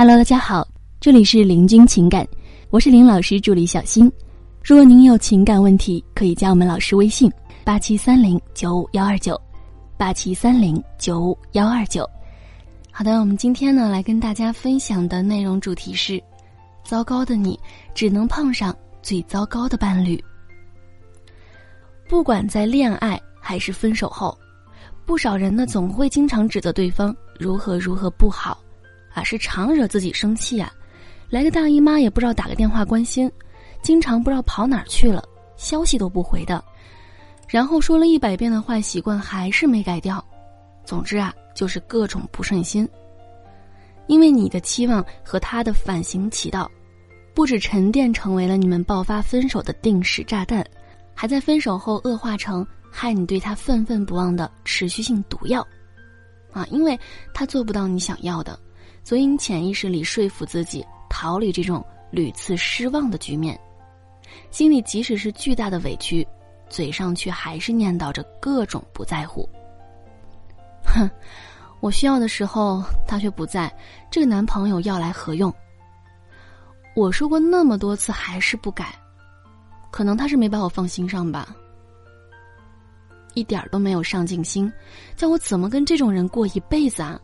Hello，大家好，这里是林君情感，我是林老师助理小新。如果您有情感问题，可以加我们老师微信：八七三零九五幺二九，八七三零九五幺二九。好的，我们今天呢来跟大家分享的内容主题是：糟糕的你只能碰上最糟糕的伴侣。不管在恋爱还是分手后，不少人呢总会经常指责对方如何如何不好。啊，是常惹自己生气呀，来个大姨妈也不知道打个电话关心，经常不知道跑哪儿去了，消息都不回的，然后说了一百遍的坏习惯还是没改掉，总之啊，就是各种不顺心。因为你的期望和他的反行其道，不止沉淀成为了你们爆发分手的定时炸弹，还在分手后恶化成害你对他愤愤不忘的持续性毒药。啊，因为他做不到你想要的。所以，你潜意识里说服自己逃离这种屡次失望的局面，心里即使是巨大的委屈，嘴上却还是念叨着各种不在乎。哼，我需要的时候他却不在，这个男朋友要来何用？我说过那么多次还是不改，可能他是没把我放心上吧。一点都没有上进心，叫我怎么跟这种人过一辈子啊？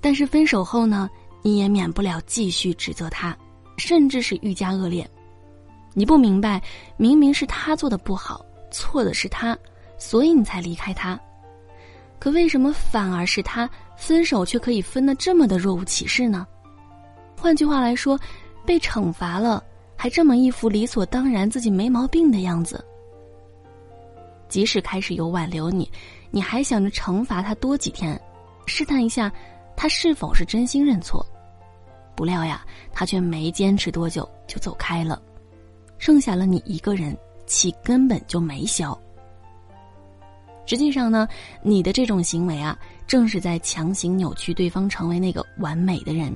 但是分手后呢，你也免不了继续指责他，甚至是愈加恶劣。你不明白，明明是他做的不好，错的是他，所以你才离开他。可为什么反而是他分手却可以分得这么的若无其事呢？换句话来说，被惩罚了，还这么一副理所当然自己没毛病的样子。即使开始有挽留你，你还想着惩罚他多几天，试探一下。他是否是真心认错？不料呀，他却没坚持多久就走开了，剩下了你一个人，气根本就没消。实际上呢，你的这种行为啊，正是在强行扭曲对方成为那个完美的人。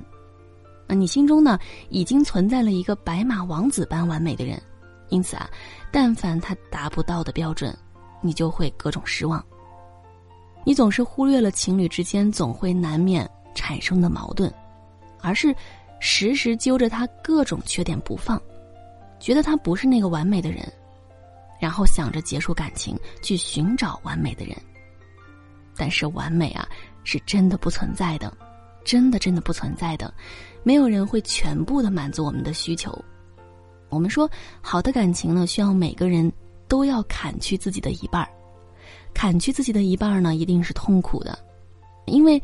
那你心中呢，已经存在了一个白马王子般完美的人，因此啊，但凡他达不到的标准，你就会各种失望。你总是忽略了情侣之间总会难免产生的矛盾，而是时时揪着他各种缺点不放，觉得他不是那个完美的人，然后想着结束感情去寻找完美的人。但是完美啊，是真的不存在的，真的真的不存在的，没有人会全部的满足我们的需求。我们说好的感情呢，需要每个人都要砍去自己的一半儿。砍去自己的一半呢，一定是痛苦的，因为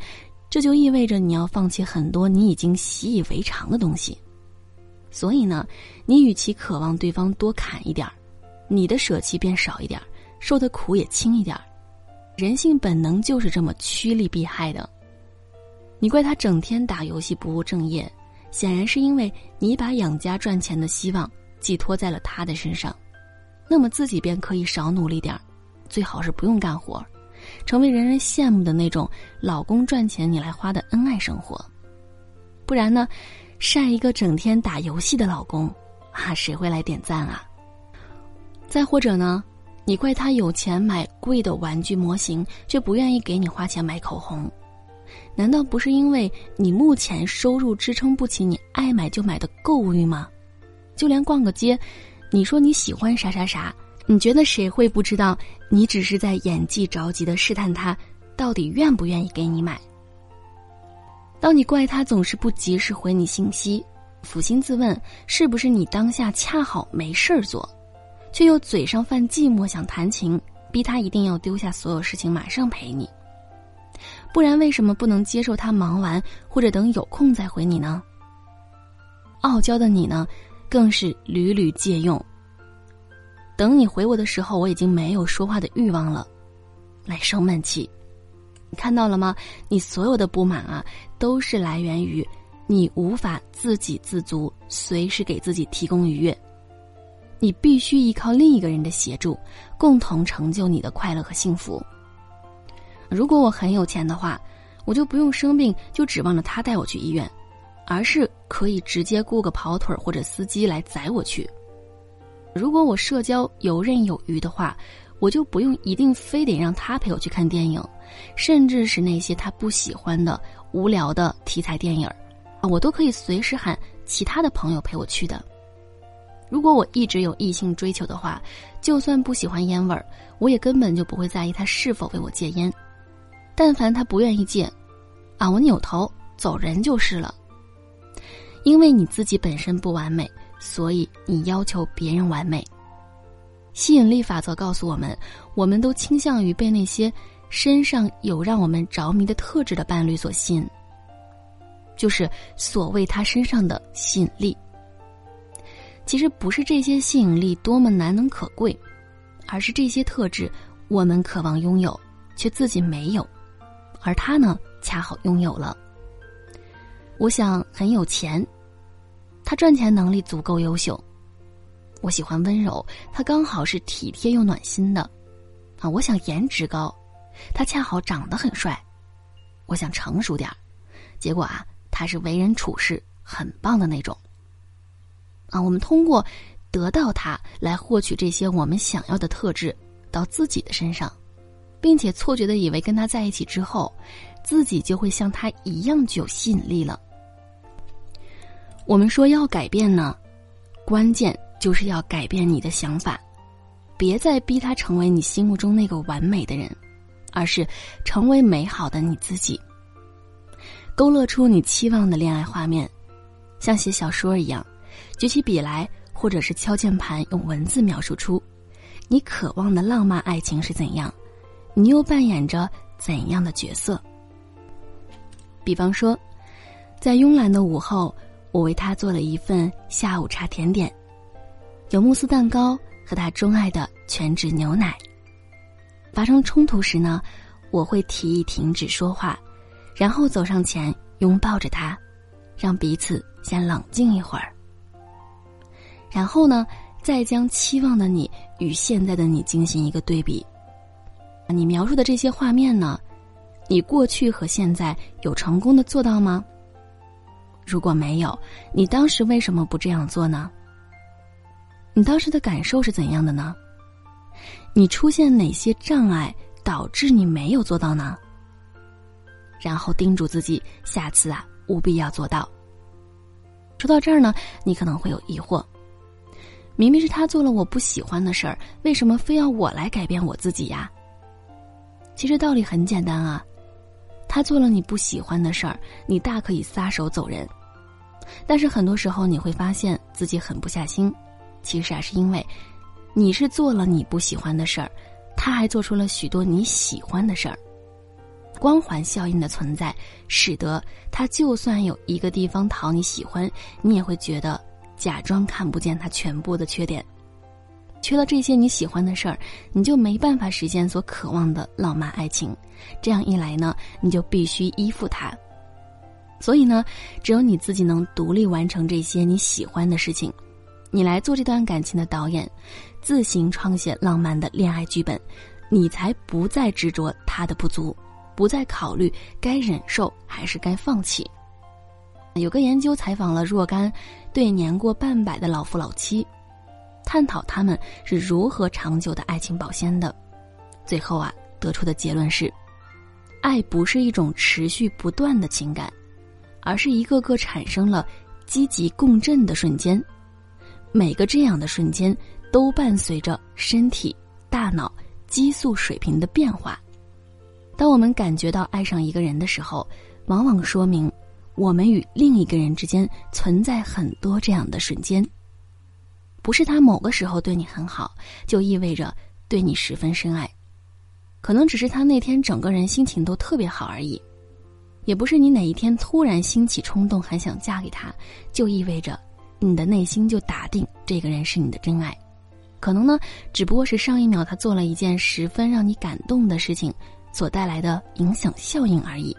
这就意味着你要放弃很多你已经习以为常的东西。所以呢，你与其渴望对方多砍一点儿，你的舍弃变少一点儿，受的苦也轻一点儿。人性本能就是这么趋利避害的。你怪他整天打游戏不务正业，显然是因为你把养家赚钱的希望寄托在了他的身上，那么自己便可以少努力点儿。最好是不用干活，成为人人羡慕的那种老公赚钱你来花的恩爱生活。不然呢，晒一个整天打游戏的老公，啊，谁会来点赞啊？再或者呢，你怪他有钱买贵的玩具模型，却不愿意给你花钱买口红，难道不是因为你目前收入支撑不起你爱买就买的购物欲吗？就连逛个街，你说你喜欢啥啥啥。你觉得谁会不知道？你只是在演技着急的试探他，到底愿不愿意给你买？当你怪他总是不及时回你信息，抚心自问，是不是你当下恰好没事儿做，却又嘴上犯寂寞想弹琴，逼他一定要丢下所有事情马上陪你？不然为什么不能接受他忙完或者等有空再回你呢？傲娇的你呢，更是屡屡借用。等你回我的时候，我已经没有说话的欲望了，来生闷气。你看到了吗？你所有的不满啊，都是来源于你无法自给自足，随时给自己提供愉悦。你必须依靠另一个人的协助，共同成就你的快乐和幸福。如果我很有钱的话，我就不用生病，就指望着他带我去医院，而是可以直接雇个跑腿或者司机来载我去。如果我社交游刃有余的话，我就不用一定非得让他陪我去看电影，甚至是那些他不喜欢的无聊的题材电影，啊，我都可以随时喊其他的朋友陪我去的。如果我一直有异性追求的话，就算不喜欢烟味儿，我也根本就不会在意他是否为我戒烟。但凡他不愿意戒，啊，我扭头走人就是了。因为你自己本身不完美，所以你要求别人完美。吸引力法则告诉我们，我们都倾向于被那些身上有让我们着迷的特质的伴侣所吸引，就是所谓他身上的吸引力。其实不是这些吸引力多么难能可贵，而是这些特质我们渴望拥有，却自己没有，而他呢恰好拥有了。我想很有钱，他赚钱能力足够优秀。我喜欢温柔，他刚好是体贴又暖心的，啊，我想颜值高，他恰好长得很帅，我想成熟点儿，结果啊，他是为人处事很棒的那种。啊，我们通过得到他来获取这些我们想要的特质到自己的身上，并且错觉的以为跟他在一起之后，自己就会像他一样具有吸引力了。我们说要改变呢，关键。就是要改变你的想法，别再逼他成为你心目中那个完美的人，而是成为美好的你自己。勾勒出你期望的恋爱画面，像写小说一样，举起笔来，或者是敲键盘，用文字描述出你渴望的浪漫爱情是怎样，你又扮演着怎样的角色。比方说，在慵懒的午后，我为他做了一份下午茶甜点。有慕斯蛋糕和他钟爱的全脂牛奶。发生冲突时呢，我会提议停止说话，然后走上前拥抱着他，让彼此先冷静一会儿。然后呢，再将期望的你与现在的你进行一个对比。你描述的这些画面呢，你过去和现在有成功的做到吗？如果没有，你当时为什么不这样做呢？你当时的感受是怎样的呢？你出现哪些障碍导致你没有做到呢？然后叮嘱自己，下次啊务必要做到。说到这儿呢，你可能会有疑惑：明明是他做了我不喜欢的事儿，为什么非要我来改变我自己呀？其实道理很简单啊，他做了你不喜欢的事儿，你大可以撒手走人。但是很多时候你会发现自己狠不下心。其实啊，是因为你是做了你不喜欢的事儿，他还做出了许多你喜欢的事儿。光环效应的存在，使得他就算有一个地方讨你喜欢，你也会觉得假装看不见他全部的缺点。缺了这些你喜欢的事儿，你就没办法实现所渴望的浪漫爱情。这样一来呢，你就必须依附他。所以呢，只有你自己能独立完成这些你喜欢的事情。你来做这段感情的导演，自行创写浪漫的恋爱剧本，你才不再执着他的不足，不再考虑该忍受还是该放弃。有个研究采访了若干对年过半百的老夫老妻，探讨他们是如何长久的爱情保鲜的。最后啊，得出的结论是：爱不是一种持续不断的情感，而是一个个产生了积极共振的瞬间。每个这样的瞬间，都伴随着身体、大脑激素水平的变化。当我们感觉到爱上一个人的时候，往往说明我们与另一个人之间存在很多这样的瞬间。不是他某个时候对你很好，就意味着对你十分深爱。可能只是他那天整个人心情都特别好而已。也不是你哪一天突然兴起冲动，还想嫁给他，就意味着。你的内心就打定这个人是你的真爱，可能呢，只不过是上一秒他做了一件十分让你感动的事情所带来的影响效应而已。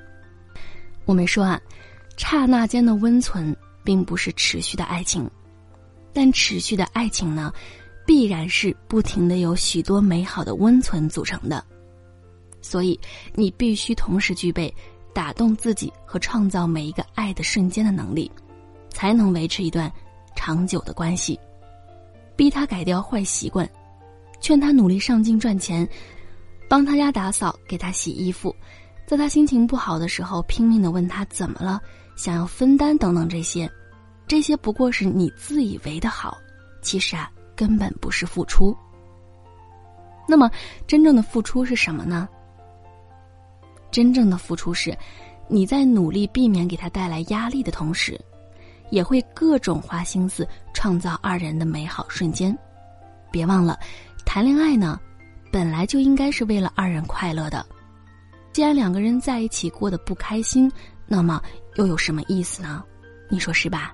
我们说啊，刹那间的温存并不是持续的爱情，但持续的爱情呢，必然是不停的有许多美好的温存组成的。所以，你必须同时具备打动自己和创造每一个爱的瞬间的能力，才能维持一段。长久的关系，逼他改掉坏习惯，劝他努力上进赚钱，帮他家打扫，给他洗衣服，在他心情不好的时候，拼命的问他怎么了，想要分担等等这些，这些不过是你自以为的好，其实啊，根本不是付出。那么，真正的付出是什么呢？真正的付出是，你在努力避免给他带来压力的同时，也会各种花心思创造二人的美好瞬间。别忘了，谈恋爱呢，本来就应该是为了二人快乐的。既然两个人在一起过得不开心，那么又有什么意思呢？你说是吧？